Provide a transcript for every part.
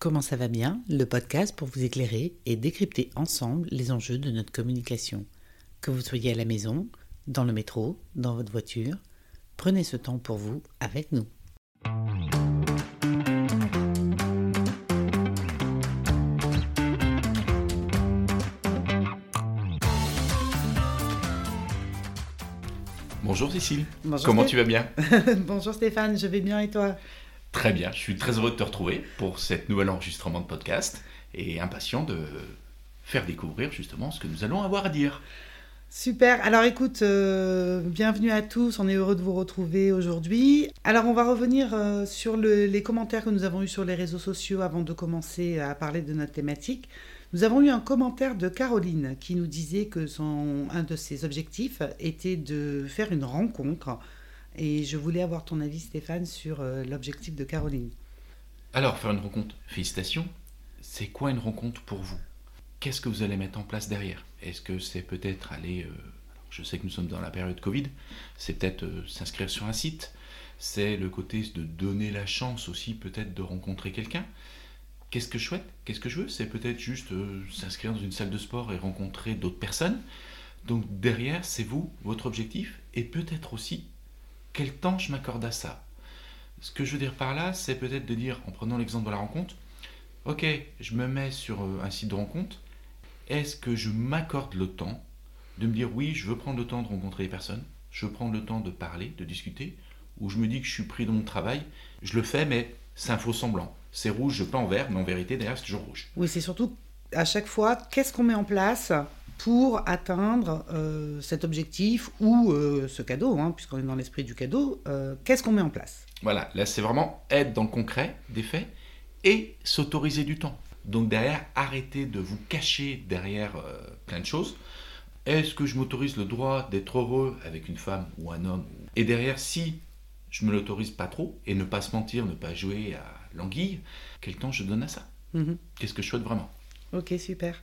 Comment ça va bien Le podcast pour vous éclairer et décrypter ensemble les enjeux de notre communication. Que vous soyez à la maison, dans le métro, dans votre voiture, prenez ce temps pour vous avec nous. Bonjour Cécile. Bonjour Comment tu vas bien Bonjour Stéphane, je vais bien et toi? Très bien, je suis très heureux de te retrouver pour cet nouvel enregistrement de podcast et impatient de faire découvrir justement ce que nous allons avoir à dire. Super, alors écoute, euh, bienvenue à tous, on est heureux de vous retrouver aujourd'hui. Alors on va revenir euh, sur le- les commentaires que nous avons eus sur les réseaux sociaux avant de commencer à parler de notre thématique. Nous avons eu un commentaire de Caroline qui nous disait que son, un de ses objectifs était de faire une rencontre. Et je voulais avoir ton avis Stéphane sur euh, l'objectif de Caroline. Alors, faire une rencontre, félicitations. C'est quoi une rencontre pour vous? Qu'est-ce que vous allez mettre en place derrière? Est-ce que c'est peut-être aller... euh, je sais que nous sommes dans la période Covid, c'est peut-être euh, s'inscrire sur un site, c'est le côté de donner la chance aussi peut-être de rencontrer quelqu'un? Qu'est-ce que je souhaite? Qu'est-ce que je veux? C'est peut-être juste s'inscrire dans une salle de sport et rencontrer d'autres personnes. Donc derrière, c'est vous, votre objectif, et peut-être aussi quel temps je m'accorde à ça. Ce que je veux dire par là, c'est peut-être de dire, en prenant l'exemple de la rencontre, ok, je me mets sur euh, un site de rencontre, est-ce que je m'accorde le temps de me dire, oui, je veux prendre le temps de rencontrer les personnes, je veux prendre le temps de parler, de discuter, ou je me dis que je suis pris dans mon travail, je le fais, mais c'est un faux semblant. C'est rouge, je peins en vert, mais en vérité, derrière, c'est toujours rouge. Oui, c'est surtout à chaque fois, qu'est-ce qu'on met en place pour atteindre euh, cet objectif ou euh, ce cadeau, hein, puisqu'on est dans l'esprit du cadeau, euh, qu'est-ce qu'on met en place? Voilà, là c'est vraiment être dans le concret des faits et s'autoriser du temps. Donc derrière, arrêtez de vous cacher derrière plein de choses. Est-ce que je m'autorise le droit d'être heureux avec une femme ou un homme? Et derrière, si je me l'autorise pas trop, et ne pas se mentir, ne pas jouer à l'anguille, quel temps je donne à ça? Mhm. Qu'est-ce que je souhaite vraiment? Ok, super.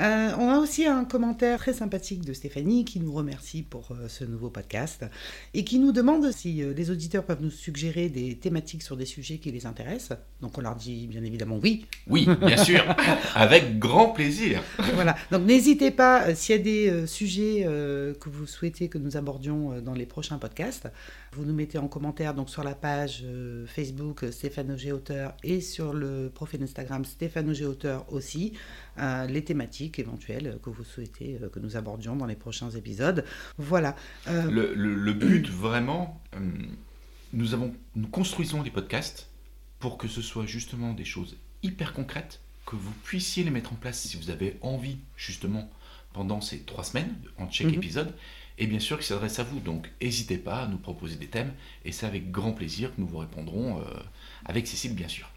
Euh, on a aussi un commentaire très sympathique de Stéphanie qui nous remercie pour euh, ce nouveau podcast et qui nous demande si euh, les auditeurs peuvent nous suggérer des thématiques sur des sujets qui les intéressent. Donc on leur dit bien évidemment oui. Oui, bien sûr, avec grand plaisir. voilà. Donc n'hésitez pas, s'il y a des sujets que vous souhaitez que nous abordions dans les prochains podcasts, vous nous mettez en commentaire donc sur la page Facebook Stéphane Auger Auteur et sur le profil Instagram Stéphane Auger Auteur aussi, les thématiques éventuelles euh, que vous souhaitez euh, que nous abordions dans les prochains épisodes. Voilà. Euh, Le, le- le but vraiment, euh, nous, avons, nous construisons des podcasts pour que ce soit justement des choses hyper concrètes, que vous puissiez les mettre en place si vous avez envie justement pendant ces trois semaines en chaque Mhm. épisode, et bien sûr qui s'adresse à vous. Donc n'hésitez pas à nous proposer des thèmes, et c'est avec grand plaisir que nous vous répondrons, euh, avec Cécile bien sûr.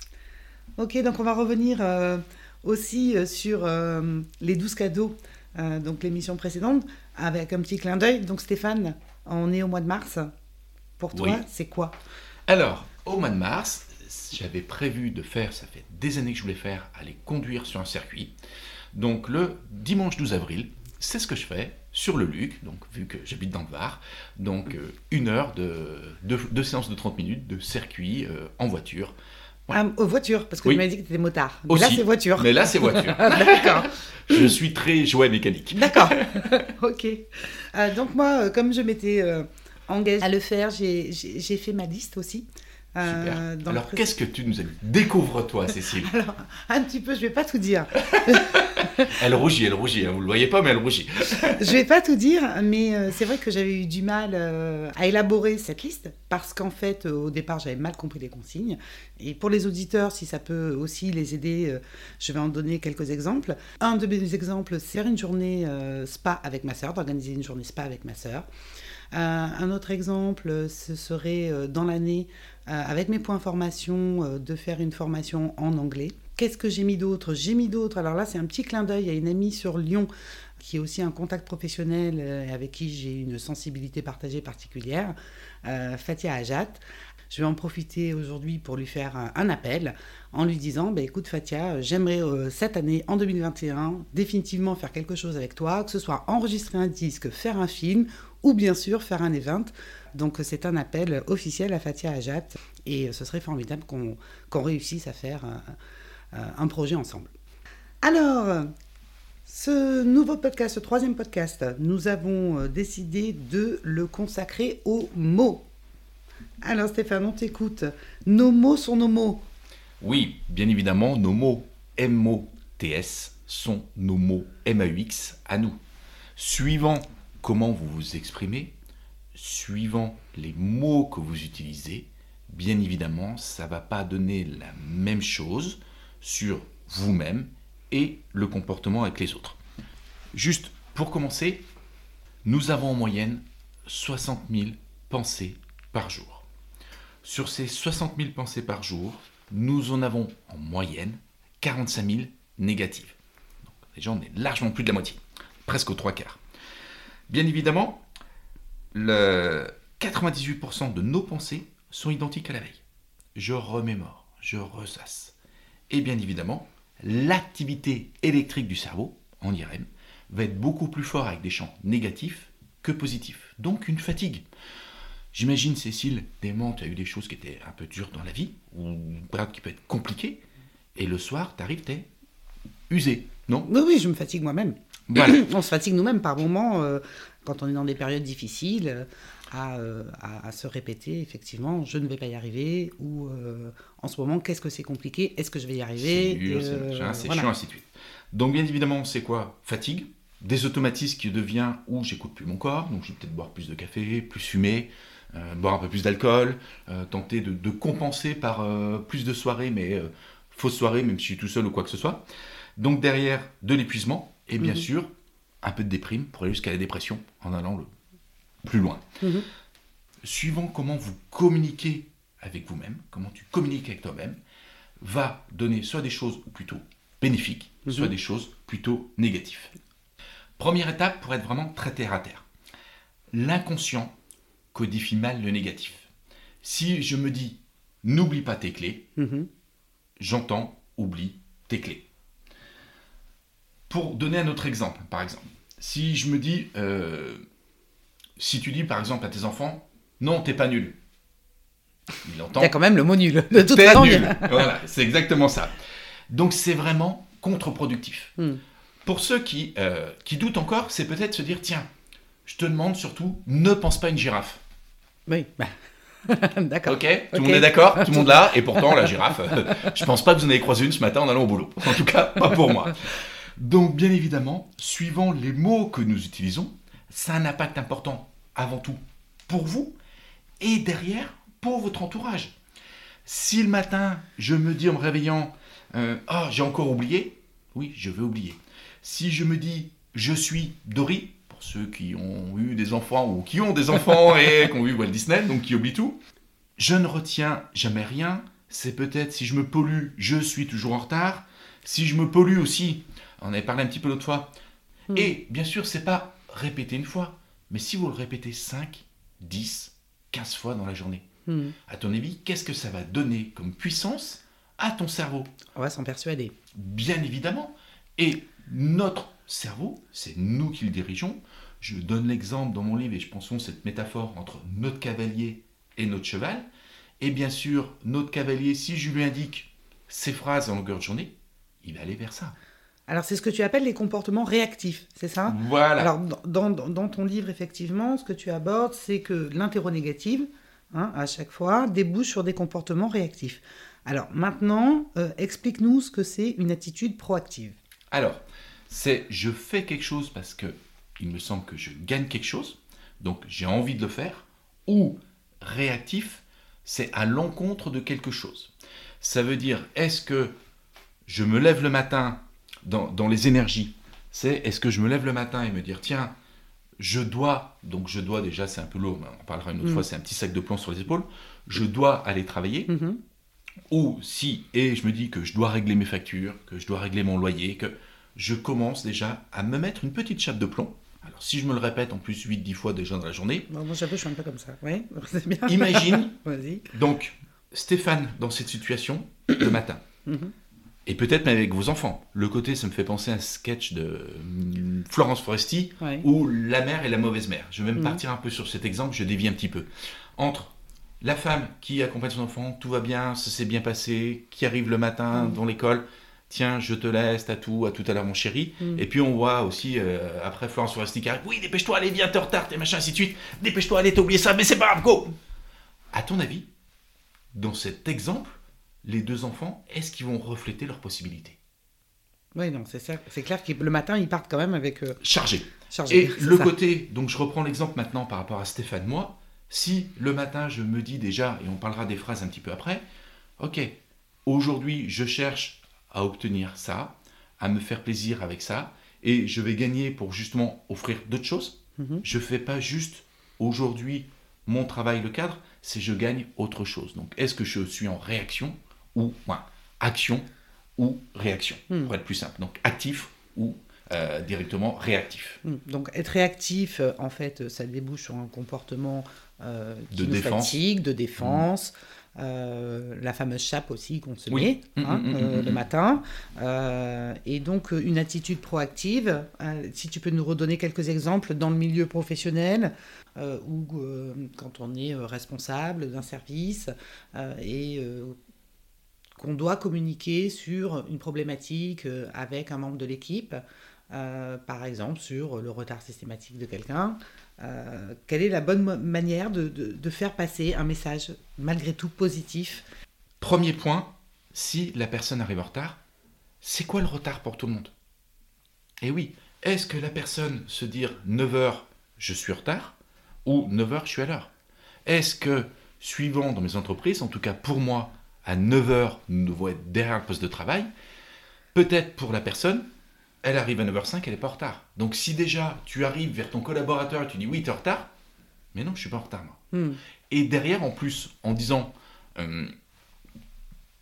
Ok, donc on va revenir euh, aussi euh, sur euh, les 12 cadeaux, euh, donc l'émission précédente, avec un petit clin d'œil. Donc Stéphane, on est au mois de mars. Pour toi, Oui. c'est quoi? Alors, au mois de mars, j'avais prévu de faire, ça fait des années que je voulais faire, aller conduire sur un circuit. Donc le dimanche 12 avril, c'est ce que je fais sur le Luc, donc vu que j'habite dans le Var. Donc euh, une heure de, de, de séance de 30 minutes de circuit euh, en voiture. Ouais. Ah, aux voitures, parce que Oui. tu m'as dit que tu étais motard. Mais là, c'est voiture. Mais là, c'est voiture. D'accord. je suis très jouet mécanique. D'accord. ok. Euh, donc moi, euh, comme je m'étais euh, engagée à le faire, j'ai- fait ma liste aussi. Euh, Super. Alors qu'est-ce que tu nous as dit Découvre-toi, Cécile. Alors, un petit peu, je vais pas tout dire. Elle rougit, elle rougit. hein, Vous le voyez pas, mais elle rougit. Je vais pas tout dire, mais euh, c'est vrai que j'avais eu du mal euh, à élaborer cette liste parce qu'en fait, euh, au départ, j'avais mal compris les consignes. Et pour les auditeurs, si ça peut aussi les aider, je vais en donner quelques exemples. Un de mes exemples, c'est faire une journée spa avec ma sœur, d'organiser une journée spa avec ma sœur. Euh, un autre exemple, euh, ce serait euh, dans l'année, avec mes points formation, de faire une formation en anglais. Qu'est-ce que j'ai mis d'autre? J'ai mis d'autre. Alors là, c'est un petit clin d'œil à une amie sur Lyon qui est aussi un contact professionnel euh, avec qui j'ai une sensibilité partagée particulière, Fatia Ajat. Je vais en profiter aujourd'hui pour lui faire un, appel en lui disant bah, écoute Fatia, euh, j'aimerais euh, cette année, en 2021, définitivement faire quelque chose avec toi, que ce soit enregistrer un disque, faire un film ou bien sûr faire un event. Donc c'est un appel officiel à Fatia Ajat et euh, ce serait formidable qu'on réussisse à faire un projet ensemble. Alors, ce nouveau podcast, ce troisième podcast, nous avons euh, décidé de le consacrer aux mots. Alors Stéphane, on t'écoute. Nos mots sont nos mots. Oui, bien évidemment, nos mots M-O-T-S sont nos mots M-A-U-X à nous. Suivant comment vous vous exprimez, suivant les mots que vous utilisez, bien évidemment, ça ne va pas donner la même chose sur vous-même et le comportement avec les autres. Juste pour commencer, nous avons en moyenne 60 000 pensées par jour. Sur ces 60 000 pensées par jour, nous en avons en moyenne 45 000 négatives. Donc, déjà, on est largement plus de la moitié, presque aux trois quarts. Bien évidemment, le 98% de nos pensées sont identiques à la veille. Je remémore, je ressasse. Et bien évidemment, l'activité électrique du cerveau, en IRM, va être beaucoup plus fort avec des champs négatifs que positifs. Donc une fatigue. J'imagine, Cécile, des moments, tu as eu des choses qui étaient un peu dures dans la vie, ou qui peut être compliquées, et le soir, tu arrives, tu es usé, non? Oui, oui, je me fatigue moi-même. on se fatigue nous-mêmes par moments, euh, quand on est dans des périodes difficiles, euh, à, se répéter, effectivement, je ne vais pas y arriver, ou euh, en ce moment, qu'est-ce que c'est compliqué, est-ce que je vais y arriver C'est chiant, ainsi de suite. Donc, bien évidemment, c'est quoi? Fatigue, des automatismes qui devient où j'écoute plus mon corps, donc je vais peut-être boire plus de café, plus fumer, boire un peu plus d'alcool, tenter de, compenser par plus de soirées, mais fausse soirée, même si je suis tout seul ou quoi que ce soit. Donc derrière, de l'épuisement, et bien mhm. sûr, un peu de déprime pour aller jusqu'à la dépression en allant le plus loin. Mhm. Suivant comment vous communiquez avec vous-même, comment tu communiques avec toi-même, va donner soit des choses plutôt bénéfiques, mhm. soit des choses plutôt négatives. Première étape pour être vraiment très terre à terre. L'inconscient codifie mal le négatif. Si je me dis n'oublie pas tes clés, j'entends oublie tes clés. Pour donner un autre exemple, par exemple, si je me dis, euh, si tu dis par exemple à tes enfants, non, t'es pas nul. Il entend. Il y a quand même le mot nul. De toute façon, nul. voilà, c'est exactement ça. Donc c'est vraiment contre-productif. Hmm. Pour ceux qui, euh, qui doutent encore, c'est peut-être se dire, tiens, je te demande surtout, ne pense pas une girafe. Oui. Bah. d'accord. Ok, tout le monde est d'accord, tout le monde là, et pourtant la girafe, je pense pas que vous en avez croisé une ce matin en allant au boulot. En tout cas, pas pour moi. Donc, bien évidemment, suivant les mots que nous utilisons, ça a un impact important avant tout pour vous et derrière pour votre entourage. Si le matin, je me dis en me réveillant, euh, ah, j'ai encore oublié, oui, je vais oublier. Si je me dis, je suis Dory, pour ceux qui ont eu des enfants ou qui ont des enfants et qui ont vu Walt Disney, donc qui oublient tout, je ne retiens jamais rien. C'est peut-être si je me pollue, je suis toujours en retard. Si je me pollue aussi, on avait parlé un petit peu l'autre fois. Hmm. Et bien sûr, c'est pas répéter une fois, mais si vous le répétez 5, 10, 15 fois dans la journée, hmm. à ton avis, qu'est-ce que ça va donner comme puissance à ton cerveau? On va s'en persuader. Bien évidemment. Et notre cerveau, c'est nous qui le dirigeons. Je donne l'exemple dans mon livre et je pense cette métaphore entre notre cavalier et notre cheval. Et bien sûr, notre cavalier, si je lui indique ces phrases en longueur de journée, il va aller vers ça. Alors, c'est ce que tu appelles les comportements réactifs, c'est ça? Voilà. Alors, dans, ton livre, effectivement, ce que tu abordes, c'est que l'interro-négative, hein, à chaque fois, débouche sur des comportements réactifs. Alors, maintenant, euh, explique-nous ce que c'est une attitude proactive. Alors, c'est je fais quelque chose parce que il me semble que je gagne quelque chose, donc j'ai envie de le faire, ou réactif, c'est à l'encontre de quelque chose. Ça veut dire, est-ce que je me lève le matin dans, les énergies, c'est est-ce que je me lève le matin et me dire, tiens, je dois, donc je dois déjà, c'est un peu lourd, mais on parlera une autre mm. fois, c'est un petit sac de plomb sur les épaules, je dois aller travailler. Mm-hmm. Ou si, et je me dis que je dois régler mes factures, que je dois régler mon loyer, que je commence déjà à me mettre une petite chape de plomb. Alors si je me le répète en plus 8-10 fois déjà dans la journée. moi je suis un peu comme ça, oui, c'est bien. Imagine, donc Stéphane dans cette situation le matin. Mm-hmm. Et peut-être même avec vos enfants. Le côté, ça me fait penser à un sketch de hum, Florence Foresti, où la mère est la mauvaise mère. Je vais même mm. partir un peu sur cet exemple, je dévie un petit peu. Entre la femme qui accompagne son enfant, tout va bien, ça s'est bien passé, qui arrive le matin dans l'école, tiens, je te laisse, t'as tout, à tout à l'heure mon chéri. Mm. Et puis on voit aussi, euh, après Florence Foresti qui arrive, oui, dépêche-toi, allez, viens, t'es en retard, t'es machin, ainsi de suite, dépêche-toi, allez, t'as oublié ça, mais c'est pas grave, go À ton avis, dans cet exemple, les deux enfants, est-ce qu'ils vont refléter leurs possibilités? Oui, non, c'est ça. C'est clair que le matin, ils partent quand même avec euh, Chargés. chargé. Et le ça. côté, donc je reprends l'exemple maintenant par rapport à Stéphane, moi, si le matin je me dis déjà, et on parlera des phrases un petit peu après, ok, aujourd'hui je cherche à obtenir ça, à me faire plaisir avec ça, et je vais gagner pour justement offrir d'autres choses. Mhm. Je fais pas juste aujourd'hui mon travail, le cadre, c'est je gagne autre chose. Donc est-ce que je suis en réaction ou ouais, action ou réaction, Hmm. pour être plus simple. Donc actif ou euh, directement réactif. Mm. Donc être réactif, euh, en fait, ça débouche sur un comportement euh, qui De nous défense. fatigue, de défense. euh, la fameuse chape aussi qu'on se Oui. met Mm, hein, mm, mm, euh, le matin. Et donc une attitude proactive. Euh, si tu peux nous redonner quelques exemples dans le milieu professionnel ou quand on est responsable d'un service et qu'on doit communiquer sur une problématique avec un membre de l'équipe, par exemple sur le retard systématique de quelqu'un. Euh, quelle est la bonne manière de, faire passer un message malgré tout positif? Premier point, si la personne arrive en retard, c'est quoi le retard pour tout le monde? Et oui, est-ce que la personne se dire 9h, je suis en retard ou 9h, je suis à l'heure? Est-ce que, suivant dans mes entreprises, en tout cas pour moi, à 9h, nous devons être derrière le poste de travail, peut-être pour la personne, elle arrive à 9h05, elle n'est pas en retard. Donc si déjà tu arrives vers ton collaborateur et tu dis oui, tu es en retard, mais non, je suis pas en retard moi. Hmm. Et derrière, en plus, en disant euh,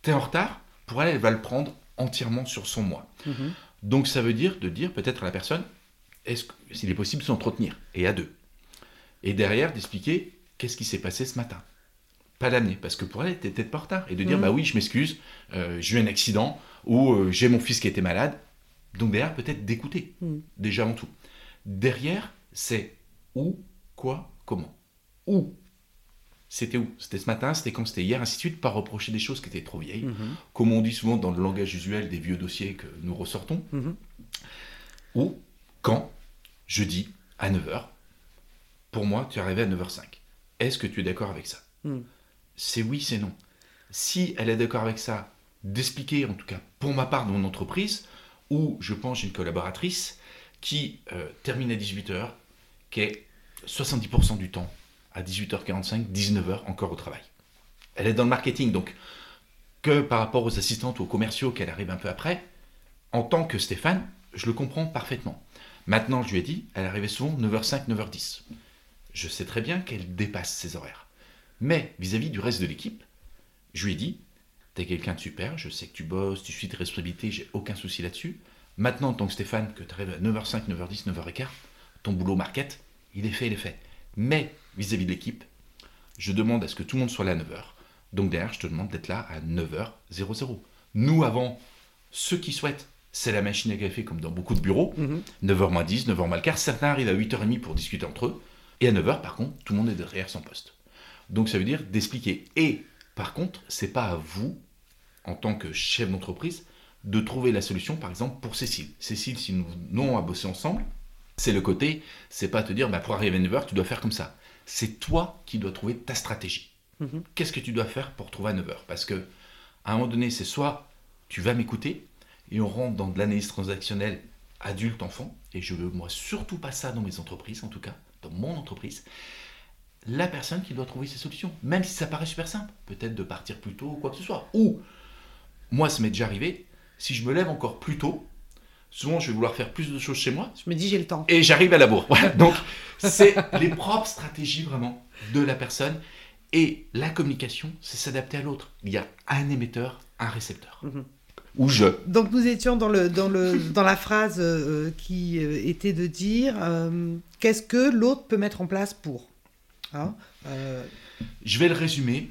t'es en retard, pour elle, elle va le prendre entièrement sur son moi. Mhm. Donc ça veut dire de dire peut-être à la personne, est-ce que- s'il est possible de s'entretenir, et à deux. Et derrière, d'expliquer qu'est-ce qui s'est passé ce matin. Pas l'amener, parce que pour elle, elle était peut-être pas en retard. Et de dire, Mhm. bah oui, je m'excuse, euh, j'ai eu un accident, ou euh, j'ai mon fils qui était malade. Donc derrière, peut-être d'écouter, Mhm. déjà avant tout. Derrière, c'est où, quoi, comment. Où C'était où C'était ce matin, c'était quand, c'était hier, ainsi de suite, pas reprocher des choses qui étaient trop vieilles. Mhm. Comme on dit souvent dans le langage usuel des vieux dossiers que nous ressortons. Mhm. Ou quand je dis à 9h, pour moi, tu es arrivé à 9h05. Est-ce que tu es d'accord avec ça? C'est oui, c'est non. Si elle est d'accord avec ça, d'expliquer, en tout cas pour ma part, dans mon entreprise, où je pense une collaboratrice qui euh, termine à 18h, qui est 70% du temps à 18h45, 19h encore au travail. Elle est dans le marketing, donc que par rapport aux assistantes ou aux commerciaux qu'elle arrive un peu après, en tant que Stéphane, je le comprends parfaitement. Maintenant, je lui ai dit, elle arrivait souvent 9h05, 9h10. Je sais très bien qu'elle dépasse ses horaires. Mais vis-à-vis du reste de l'équipe, je lui ai dit, t'es quelqu'un de super, je sais que tu bosses, tu suis tes responsabilités, j'ai aucun souci là-dessus. Maintenant, en tant que Stéphane, que tu arrives à 9h05, 9h10, 9h15, ton boulot market, il est fait, il est fait. Mais vis-à-vis de l'équipe, je demande à ce que tout le monde soit là à 9h. Donc derrière, je te demande d'être là à 9h00. Nous, avant, ceux qui souhaitent, c'est la machine à café comme dans beaucoup de bureaux. Mhm. 9h moins 10, 9h moins le quart. Certains arrivent à 8h30 pour discuter entre eux. Et à 9h, par contre, tout le monde est derrière son poste. Donc ça veut dire d'expliquer. Et par contre, c'est pas à vous, en tant que chef d'entreprise, de trouver la solution, par exemple, pour Cécile. Cécile, si nous venons à bosser ensemble, c'est le côté, c'est pas te dire, bah, pour arriver à 9h, tu dois faire comme ça. C'est toi qui dois trouver ta stratégie. Mhm. Qu'est-ce que tu dois faire pour trouver à 9h Parce que à un moment donné, c'est soit tu vas m'écouter, et on rentre dans de l'analyse transactionnelle adulte-enfant, et je veux moi surtout pas ça dans mes entreprises, en tout cas, dans mon entreprise, la personne qui doit trouver ses solutions, même si ça paraît super simple, peut-être de partir plus tôt ou quoi que ce soit. Ou, moi ça m'est déjà arrivé, si je me lève encore plus tôt, souvent je vais vouloir faire plus de choses chez moi, Je me dis, j'ai le temps. et j'arrive à la bourre. Voilà. Donc, c'est les propres stratégies vraiment de la personne. Et la communication, c'est s'adapter à l'autre. Il y a un émetteur, un récepteur. Mhm. Ou je. Donc nous étions dans, le, dans, le, dans la phrase euh, qui euh, était de dire euh, qu'est-ce que l'autre peut mettre en place pour Hein Euh, Je vais le résumer.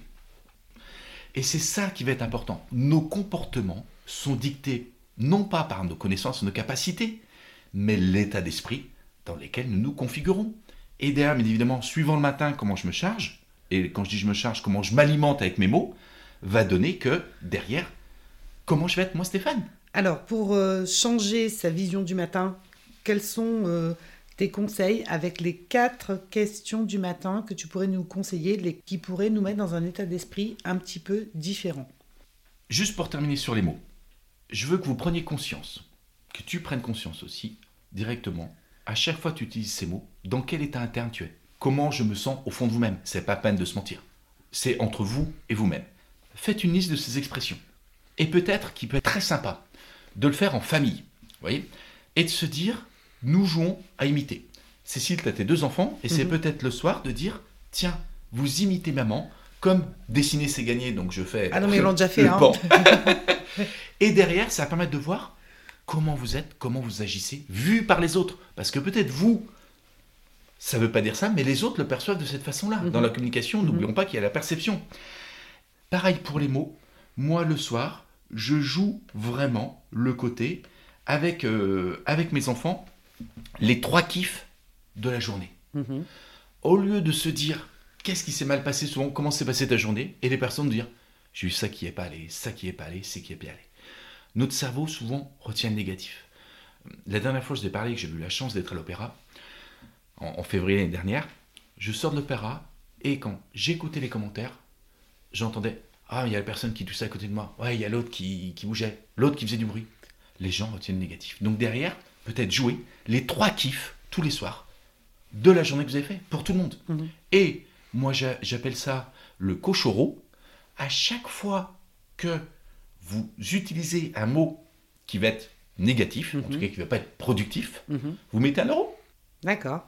Et c'est ça qui va être important. Nos comportements sont dictés non pas par nos connaissances, nos capacités, mais l'état d'esprit dans lequel nous nous configurons. Et derrière, bien évidemment, suivant le matin comment je me charge, et quand je dis je me charge, comment je m'alimente avec mes mots, va donner que derrière, comment je vais être moi Stéphane? Alors, pour euh, changer sa vision du matin, quels sont euh, tes conseils avec les quatre questions du matin que tu pourrais nous conseiller, les, qui pourraient nous mettre dans un état d'esprit un petit peu différent Juste pour terminer sur les mots, je veux que vous preniez conscience, que tu prennes conscience aussi directement, à chaque fois que tu utilises ces mots, dans quel état interne tu es. Comment je me sens au fond de vous-même. C'est pas peine de se mentir. C'est entre vous et vous-même. Faites une liste de ces expressions. Et peut-être qu'il peut être très sympa de le faire en famille, voyez, et de se dire, nous jouons à imiter. Cécile, tu as tes deux enfants, et c'est Mhm. peut-être le soir de dire, tiens, vous imitez maman, comme dessiner c'est gagné, donc je fais Ah non, mais ils l'ont déjà fait, hein. et derrière, ça va permettre de voir comment vous êtes, comment vous agissez, vu par les autres. Parce que peut-être vous, ça ne veut pas dire ça, mais les autres le perçoivent de cette façon-là. Mhm. Dans la communication, Mhm. n'oublions pas qu'il y a la perception. Pareil pour les mots. Moi, le soir, je joue vraiment le côté avec, euh, avec mes enfants, les trois kiffs de la journée. Mhm. Au lieu de se dire qu'est-ce qui s'est mal passé, souvent comment s'est passée ta journée, et les personnes dire j'ai eu ça qui est pas allé, ça qui est pas allé, c'est qui est bien allé. Notre cerveau souvent retient le négatif. La dernière fois, je vous ai parlé que j'ai eu la chance d'être à l'opéra en, en février l'année dernière. Je sors de l'opéra et quand j'écoutais les commentaires, j'entendais ah il y a la personne qui toussait à côté de moi, ouais il y a l'autre qui, qui bougeait, l'autre qui faisait du bruit. Les gens retiennent le négatif. Donc derrière, peut-être jouer les trois kiffs tous les soirs de la journée que vous avez fait pour tout le monde. Mhm. Et moi, j'a- j'appelle ça le cochoro. À chaque fois que vous utilisez un mot qui va être négatif, en Mhm. tout cas qui ne va pas être productif, Mhm. vous mettez un euro. D'accord.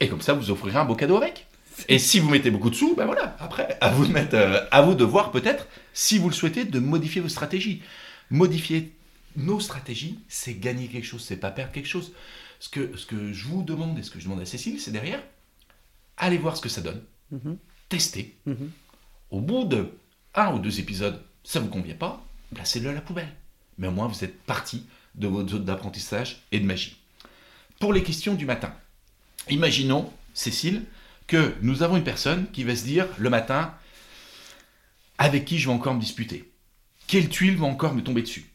Et comme ça, vous offrirez un beau cadeau avec. Et si vous mettez beaucoup de sous, ben voilà, après, à vous de, mettre, euh, à vous de voir peut-être, si vous le souhaitez, de modifier vos stratégies. Modifier nos stratégies, c'est gagner quelque chose, c'est pas perdre quelque chose. Ce que, ce que je vous demande et ce que je demande à Cécile, c'est derrière, allez voir ce que ça donne, Mhm. testez. Mhm. Au bout de un ou deux épisodes, ça vous convient pas, placez-le à la poubelle. Mais au moins, vous êtes parti de votre zone d'apprentissage et de magie. Pour les questions du matin, imaginons, Cécile, que nous avons une personne qui va se dire le matin avec qui je vais encore me disputer? Quelle tuile va encore me tomber dessus?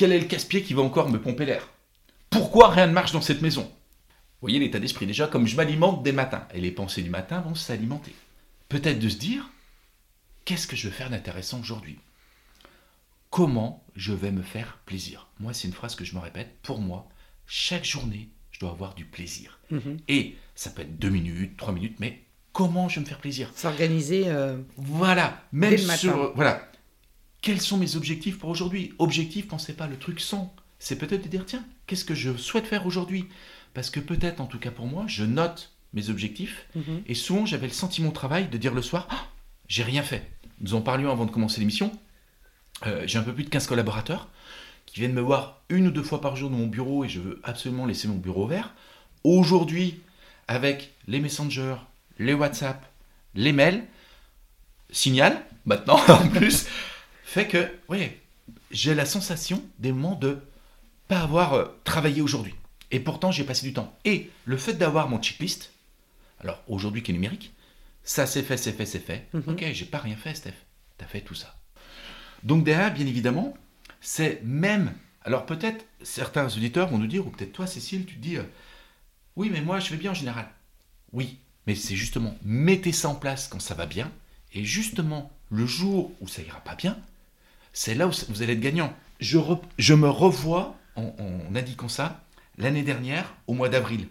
Quel est le casse-pied qui va encore me pomper l'air? Pourquoi rien ne marche dans cette maison? Vous voyez l'état d'esprit déjà, comme je m'alimente dès le matin. Et les pensées du matin vont s'alimenter. Peut-être de se dire qu'est-ce que je vais faire d'intéressant aujourd'hui? Comment je vais me faire plaisir? Moi, c'est une phrase que je me répète. Pour moi, chaque journée, je dois avoir du plaisir. Mhm. Et ça peut être deux minutes, trois minutes, mais comment je vais me faire plaisir? S'organiser. euh, Voilà, même Dès le matin. sur... Voilà. Quels sont mes objectifs pour aujourd'hui? Objectif, pensez pas le truc sans. C'est peut-être de dire, tiens, qu'est-ce que je souhaite faire aujourd'hui? Parce que peut-être, en tout cas pour moi, je note mes objectifs. mhm. Et souvent, j'avais le sentiment au travail de dire le soir, Ah, j'ai rien fait. Nous en parlions avant de commencer l'émission. Euh, j'ai un peu plus de 15 collaborateurs qui viennent me voir une ou deux fois par jour dans mon bureau et je veux absolument laisser mon bureau ouvert. Aujourd'hui, avec les messengers, les WhatsApp, les mails, Signal, maintenant en plus, fait que, oui, j'ai la sensation des moments de pas avoir euh, travaillé aujourd'hui. Et pourtant, j'ai passé du temps. Et le fait d'avoir mon checklist, alors aujourd'hui qui est numérique, ça c'est fait, c'est fait, c'est fait. Mhm. Ok, j'ai pas rien fait, Steph. T'as fait tout ça. Donc derrière, bien évidemment, c'est même. Alors peut-être certains auditeurs vont nous dire, ou peut-être toi, Cécile, tu te dis, euh, oui, mais moi je vais bien en général. Oui, mais c'est justement mettez ça en place quand ça va bien, et justement le jour où ça ira pas bien, c'est là où vous allez être gagnant. Je, re- je me revois en, en indiquant ça l'année dernière, au mois d'avril.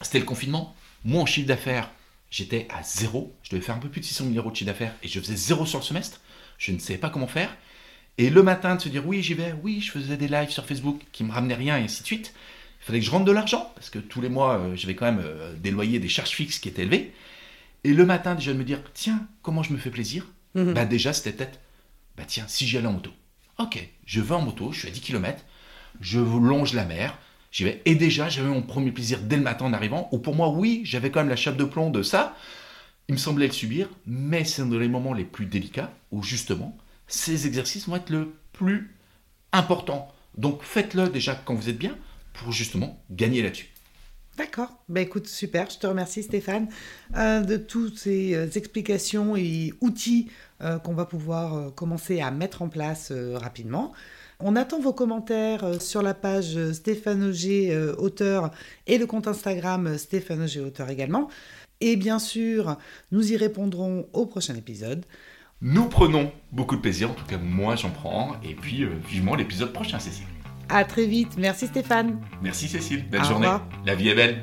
C'était le confinement. Moi, en chiffre d'affaires, j'étais à zéro. Je devais faire un peu plus de 600 000 euros de chiffre d'affaires et je faisais zéro sur le semestre. Je ne savais pas comment faire. Et le matin, de se dire oui, j'y vais, oui, je faisais des lives sur Facebook qui me ramenaient rien et ainsi de suite. Il fallait que je rentre de l'argent parce que tous les mois, euh, j'avais quand même euh, des loyers, des charges fixes qui étaient élevées. Et le matin, déjà de me dire tiens, comment je me fais plaisir? Mhm. Bah, déjà, c'était peut-être bah, tiens, si j'y allais en moto. Ok, je vais en moto, je suis à 10 km, je longe la mer, j'y vais. Et déjà, j'avais mon premier plaisir dès le matin en arrivant, où pour moi, oui, j'avais quand même la chape de plomb de ça. Il me semblait le subir, mais c'est dans les moments les plus délicats où justement, ces exercices vont être le plus important. Donc faites-le déjà quand vous êtes bien pour justement gagner là-dessus. D'accord. Bah écoute, super. Je te remercie Stéphane euh, de toutes ces euh, explications et outils qu'on va pouvoir commencer à mettre en place rapidement. On attend vos commentaires sur la page Stéphane Auger, auteur, et le compte Instagram Stéphane Auger, auteur également. Et bien sûr, nous y répondrons au prochain épisode. Nous prenons beaucoup de plaisir, en tout cas moi j'en prends, et puis vivement l'épisode prochain, Cécile. À très vite. Merci Stéphane. Merci Cécile. Belle journée. La vie est belle.